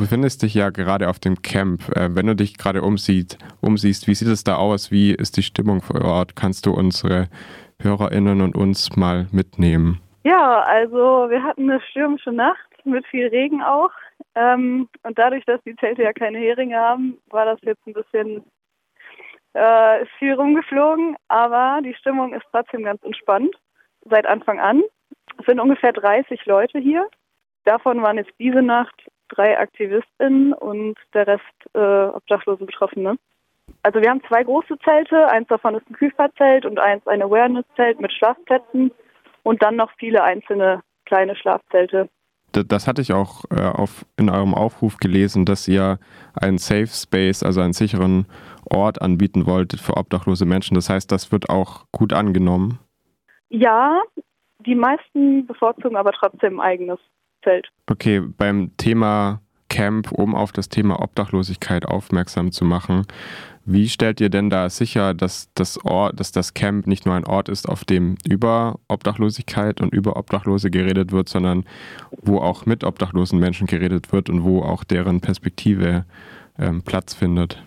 befindest dich ja gerade auf dem Camp. Äh, wenn du dich gerade umsiehst, umsiehst, wie sieht es da aus? Wie ist die Stimmung vor Ort? Kannst du unsere HörerInnen und uns mal mitnehmen? Ja, also wir hatten eine stürmische Nacht mit viel Regen auch. Ähm, und dadurch, dass die Zelte ja keine Heringe haben, war das jetzt ein bisschen äh, viel rumgeflogen. Aber die Stimmung ist trotzdem ganz entspannt seit Anfang an. Es sind ungefähr 30 Leute hier. Davon waren jetzt diese Nacht drei AktivistInnen und der Rest äh, obdachlose Betroffene. Also wir haben zwei große Zelte, eins davon ist ein Küferzelt und eins ein Awareness-Zelt mit Schlafplätzen und dann noch viele einzelne kleine Schlafzelte. Das hatte ich auch äh, auf, in eurem Aufruf gelesen, dass ihr einen Safe Space, also einen sicheren Ort anbieten wolltet für obdachlose Menschen. Das heißt, das wird auch gut angenommen. Ja, die meisten bevorzugen aber trotzdem ein eigenes Zelt. Okay, beim Thema Camp, um auf das Thema Obdachlosigkeit aufmerksam zu machen. Wie stellt ihr denn da sicher, dass das, Ort, dass das Camp nicht nur ein Ort ist, auf dem über Obdachlosigkeit und über Obdachlose geredet wird, sondern wo auch mit obdachlosen Menschen geredet wird und wo auch deren Perspektive ähm, Platz findet?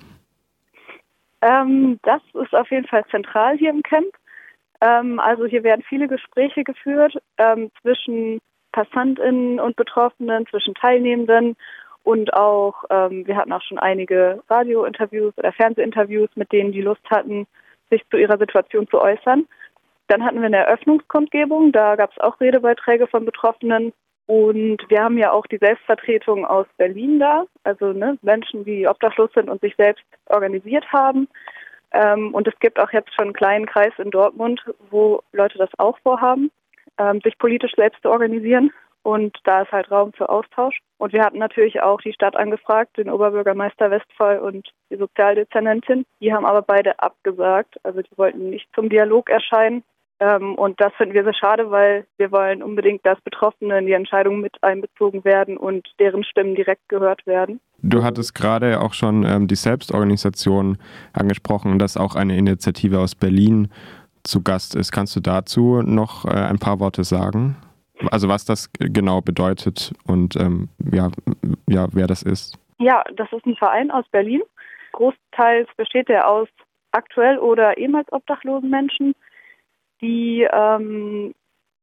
Ähm, das ist auf jeden Fall zentral hier im Camp. Ähm, also hier werden viele Gespräche geführt ähm, zwischen PassantInnen und Betroffenen, zwischen Teilnehmenden und auch, ähm, wir hatten auch schon einige Radiointerviews oder Fernsehinterviews mit denen, die Lust hatten, sich zu ihrer Situation zu äußern. Dann hatten wir eine Eröffnungskundgebung, da gab es auch Redebeiträge von Betroffenen. Und wir haben ja auch die Selbstvertretung aus Berlin da, also ne, Menschen, die obdachlos sind und sich selbst organisiert haben. Ähm, und es gibt auch jetzt schon einen kleinen Kreis in Dortmund, wo Leute das auch vorhaben ähm, sich politisch selbst zu organisieren. Und da ist halt Raum für Austausch. Und wir hatten natürlich auch die Stadt angefragt, den Oberbürgermeister Westphal und die Sozialdezernentin. Die haben aber beide abgesagt. Also die wollten nicht zum Dialog erscheinen. Ähm, und das finden wir sehr schade, weil wir wollen unbedingt, dass Betroffene in die Entscheidung mit einbezogen werden und deren Stimmen direkt gehört werden. Du hattest gerade auch schon ähm, die Selbstorganisation angesprochen, dass auch eine Initiative aus Berlin zu Gast ist. Kannst du dazu noch äh, ein paar Worte sagen? Also was das genau bedeutet und ähm, ja, ja, wer das ist? Ja, das ist ein Verein aus Berlin. Großteils besteht er aus aktuell oder ehemals obdachlosen Menschen, die ähm,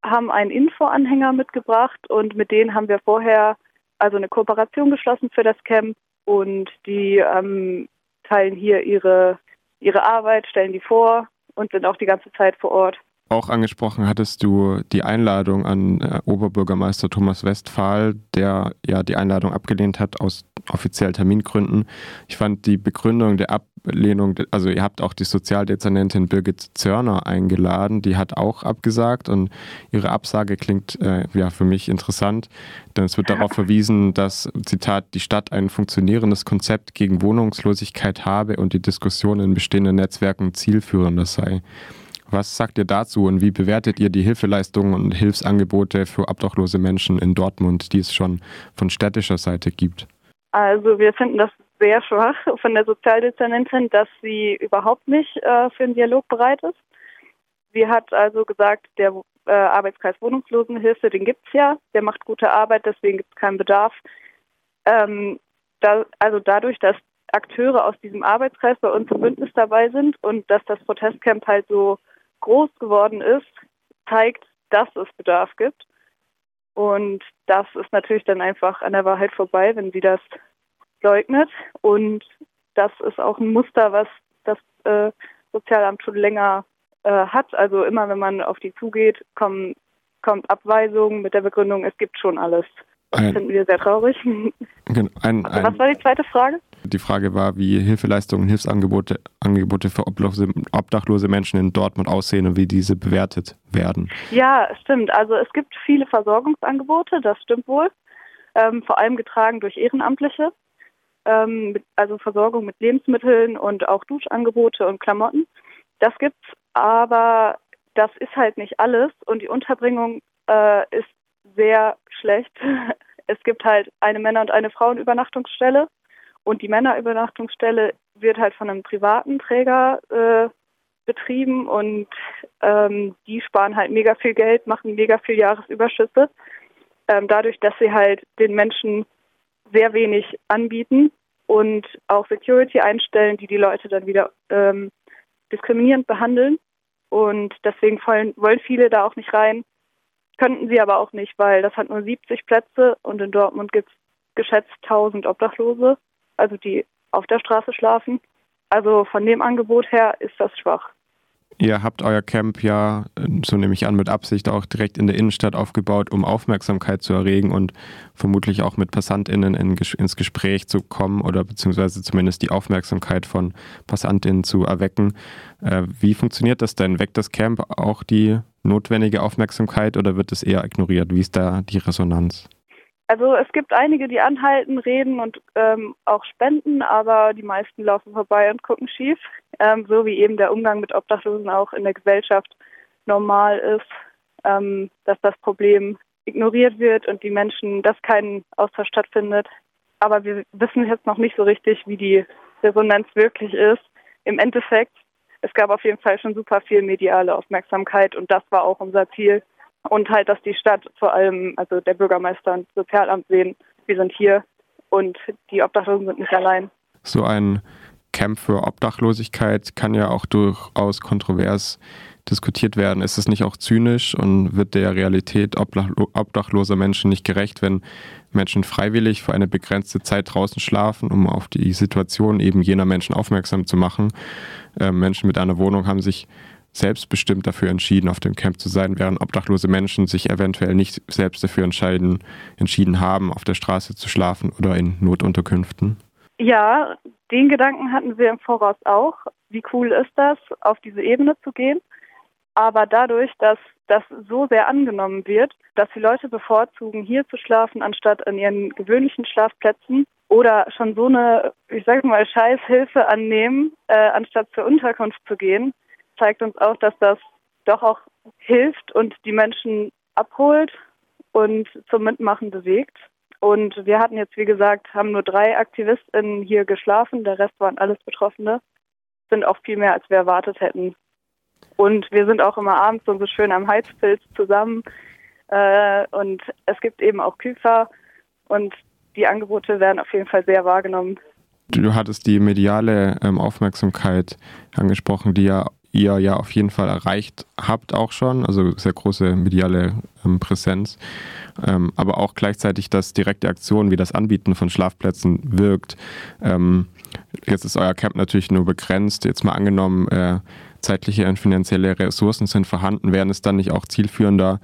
haben einen Info-Anhänger mitgebracht und mit denen haben wir vorher also eine Kooperation geschlossen für das Camp und die ähm, teilen hier ihre, ihre Arbeit, stellen die vor und sind auch die ganze Zeit vor Ort. Auch angesprochen hattest du die Einladung an äh, Oberbürgermeister Thomas Westphal, der ja die Einladung abgelehnt hat aus offiziell Termingründen. Ich fand die Begründung der Ablehnung, also ihr habt auch die Sozialdezernentin Birgit Zörner eingeladen, die hat auch abgesagt und ihre Absage klingt äh, ja für mich interessant, denn es wird darauf verwiesen, dass, Zitat, die Stadt ein funktionierendes Konzept gegen Wohnungslosigkeit habe und die Diskussion in bestehenden Netzwerken zielführender sei. Was sagt ihr dazu und wie bewertet ihr die Hilfeleistungen und Hilfsangebote für obdachlose Menschen in Dortmund, die es schon von städtischer Seite gibt? Also wir finden das sehr schwach von der Sozialdezernentin, dass sie überhaupt nicht äh, für einen Dialog bereit ist. Sie hat also gesagt, der äh, Arbeitskreis Wohnungslosenhilfe, den gibt es ja, der macht gute Arbeit, deswegen gibt es keinen Bedarf. Ähm, da, also dadurch, dass Akteure aus diesem Arbeitskreis bei uns im Bündnis dabei sind und dass das Protestcamp halt so groß geworden ist, zeigt, dass es Bedarf gibt. Und das ist natürlich dann einfach an der Wahrheit vorbei, wenn sie das leugnet. Und das ist auch ein Muster, was das äh, Sozialamt schon länger äh, hat. Also immer, wenn man auf die zugeht, kommen, kommt Abweisung mit der Begründung, es gibt schon alles. Das ein, finden wir sehr traurig. Ein, ein, also, was war die zweite Frage? Die Frage war, wie Hilfeleistungen, Hilfsangebote Angebote für obdachlose Menschen in Dortmund aussehen und wie diese bewertet werden. Ja, stimmt. Also es gibt viele Versorgungsangebote, das stimmt wohl. Ähm, vor allem getragen durch Ehrenamtliche. Ähm, also Versorgung mit Lebensmitteln und auch Duschangebote und Klamotten. Das gibt's, aber das ist halt nicht alles und die Unterbringung äh, ist sehr schlecht. Es gibt halt eine Männer- und eine Frauenübernachtungsstelle und die Männerübernachtungsstelle wird halt von einem privaten Träger äh, betrieben und ähm, die sparen halt mega viel Geld, machen mega viel Jahresüberschüsse. Ähm, dadurch, dass sie halt den Menschen sehr wenig anbieten und auch Security einstellen, die die Leute dann wieder ähm, diskriminierend behandeln. Und deswegen wollen, wollen viele da auch nicht rein. Könnten sie aber auch nicht, weil das hat nur 70 Plätze und in Dortmund gibt es geschätzt 1000 Obdachlose, also die auf der Straße schlafen. Also von dem Angebot her ist das schwach. Ihr habt euer Camp ja, so nehme ich an, mit Absicht auch direkt in der Innenstadt aufgebaut, um Aufmerksamkeit zu erregen und vermutlich auch mit PassantInnen in, ins Gespräch zu kommen oder beziehungsweise zumindest die Aufmerksamkeit von PassantInnen zu erwecken. Äh, wie funktioniert das denn? Weckt das Camp auch die notwendige Aufmerksamkeit oder wird es eher ignoriert? Wie ist da die Resonanz? Also es gibt einige, die anhalten, reden und ähm, auch spenden, aber die meisten laufen vorbei und gucken schief, ähm, so wie eben der Umgang mit Obdachlosen auch in der Gesellschaft normal ist, ähm, dass das Problem ignoriert wird und die Menschen, dass kein Austausch stattfindet. Aber wir wissen jetzt noch nicht so richtig, wie die Resonanz wirklich ist. Im Endeffekt, es gab auf jeden Fall schon super viel mediale Aufmerksamkeit und das war auch unser Ziel, und halt, dass die Stadt vor allem, also der Bürgermeister und Sozialamt sehen, wir sind hier und die Obdachlosen sind nicht allein. So ein Camp für Obdachlosigkeit kann ja auch durchaus kontrovers diskutiert werden. Ist es nicht auch zynisch und wird der Realität obdachloser Menschen nicht gerecht, wenn Menschen freiwillig für eine begrenzte Zeit draußen schlafen, um auf die Situation eben jener Menschen aufmerksam zu machen? Äh, Menschen mit einer Wohnung haben sich selbstbestimmt dafür entschieden, auf dem Camp zu sein, während obdachlose Menschen sich eventuell nicht selbst dafür entscheiden, entschieden haben, auf der Straße zu schlafen oder in Notunterkünften? Ja, den Gedanken hatten wir im Voraus auch. Wie cool ist das, auf diese Ebene zu gehen? Aber dadurch, dass das so sehr angenommen wird, dass die Leute bevorzugen, hier zu schlafen, anstatt an ihren gewöhnlichen Schlafplätzen oder schon so eine, ich sage mal, Scheißhilfe annehmen, äh, anstatt zur Unterkunft zu gehen, zeigt uns auch, dass das doch auch hilft und die Menschen abholt und zum Mitmachen bewegt. Und wir hatten jetzt, wie gesagt, haben nur drei AktivistInnen hier geschlafen, der Rest waren alles Betroffene. Sind auch viel mehr, als wir erwartet hätten. Und wir sind auch immer abends so schön am Heizpilz zusammen. Äh, und es gibt eben auch Küfer und die Angebote werden auf jeden Fall sehr wahrgenommen. Du hattest die mediale ähm, Aufmerksamkeit angesprochen, die ja ihr ja auf jeden Fall erreicht habt auch schon, also sehr große mediale ähm, Präsenz, ähm, aber auch gleichzeitig, dass direkte Aktionen wie das Anbieten von Schlafplätzen wirkt. Ähm, jetzt ist euer Camp natürlich nur begrenzt, jetzt mal angenommen, äh, zeitliche und finanzielle Ressourcen sind vorhanden, wären es dann nicht auch zielführender,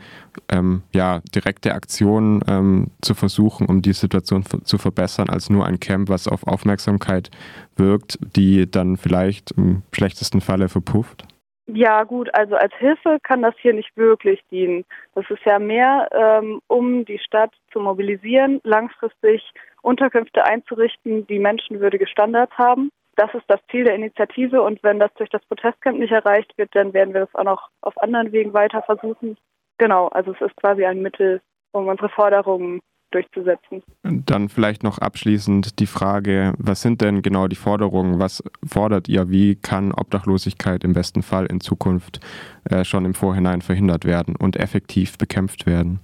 ähm, ja, direkte Aktionen ähm, zu versuchen, um die Situation zu verbessern, als nur ein Camp, was auf Aufmerksamkeit wirkt, die dann vielleicht im schlechtesten Falle verpufft? Ja, gut, also als Hilfe kann das hier nicht wirklich dienen. Das ist ja mehr, ähm, um die Stadt zu mobilisieren, langfristig Unterkünfte einzurichten, die menschenwürdige Standards haben das ist das Ziel der Initiative und wenn das durch das Protestcamp nicht erreicht wird, dann werden wir das auch noch auf anderen Wegen weiter versuchen. Genau, also es ist quasi ein Mittel, um unsere Forderungen durchzusetzen. Dann vielleicht noch abschließend die Frage, was sind denn genau die Forderungen? Was fordert ihr? Wie kann Obdachlosigkeit im besten Fall in Zukunft äh, schon im Vorhinein verhindert werden und effektiv bekämpft werden?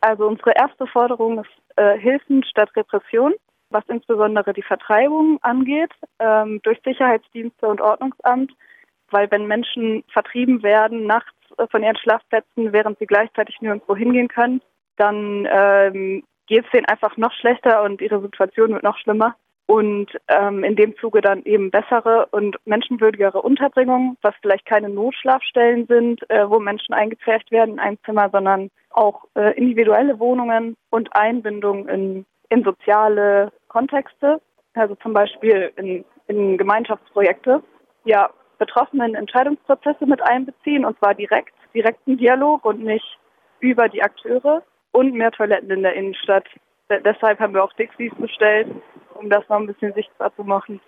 Also unsere erste Forderung ist äh, Hilfen statt Repression was insbesondere die Vertreibung angeht, ähm, durch Sicherheitsdienste und Ordnungsamt, weil wenn Menschen vertrieben werden nachts äh, von ihren Schlafplätzen, während sie gleichzeitig nirgendwo hingehen können, dann ähm, geht es denen einfach noch schlechter und ihre Situation wird noch schlimmer. Und ähm, in dem Zuge dann eben bessere und menschenwürdigere Unterbringungen, was vielleicht keine Notschlafstellen sind, äh, wo Menschen eingepfercht werden in ein Zimmer, sondern auch äh, individuelle Wohnungen und Einbindung in, in soziale Kontexte, also zum Beispiel in, in Gemeinschaftsprojekte, ja, Betroffenen Entscheidungsprozesse mit einbeziehen und zwar direkt, direkten Dialog und nicht über die Akteure und mehr Toiletten in der Innenstadt. deshalb haben wir auch Dixies bestellt, um das noch ein bisschen sichtbar zu machen.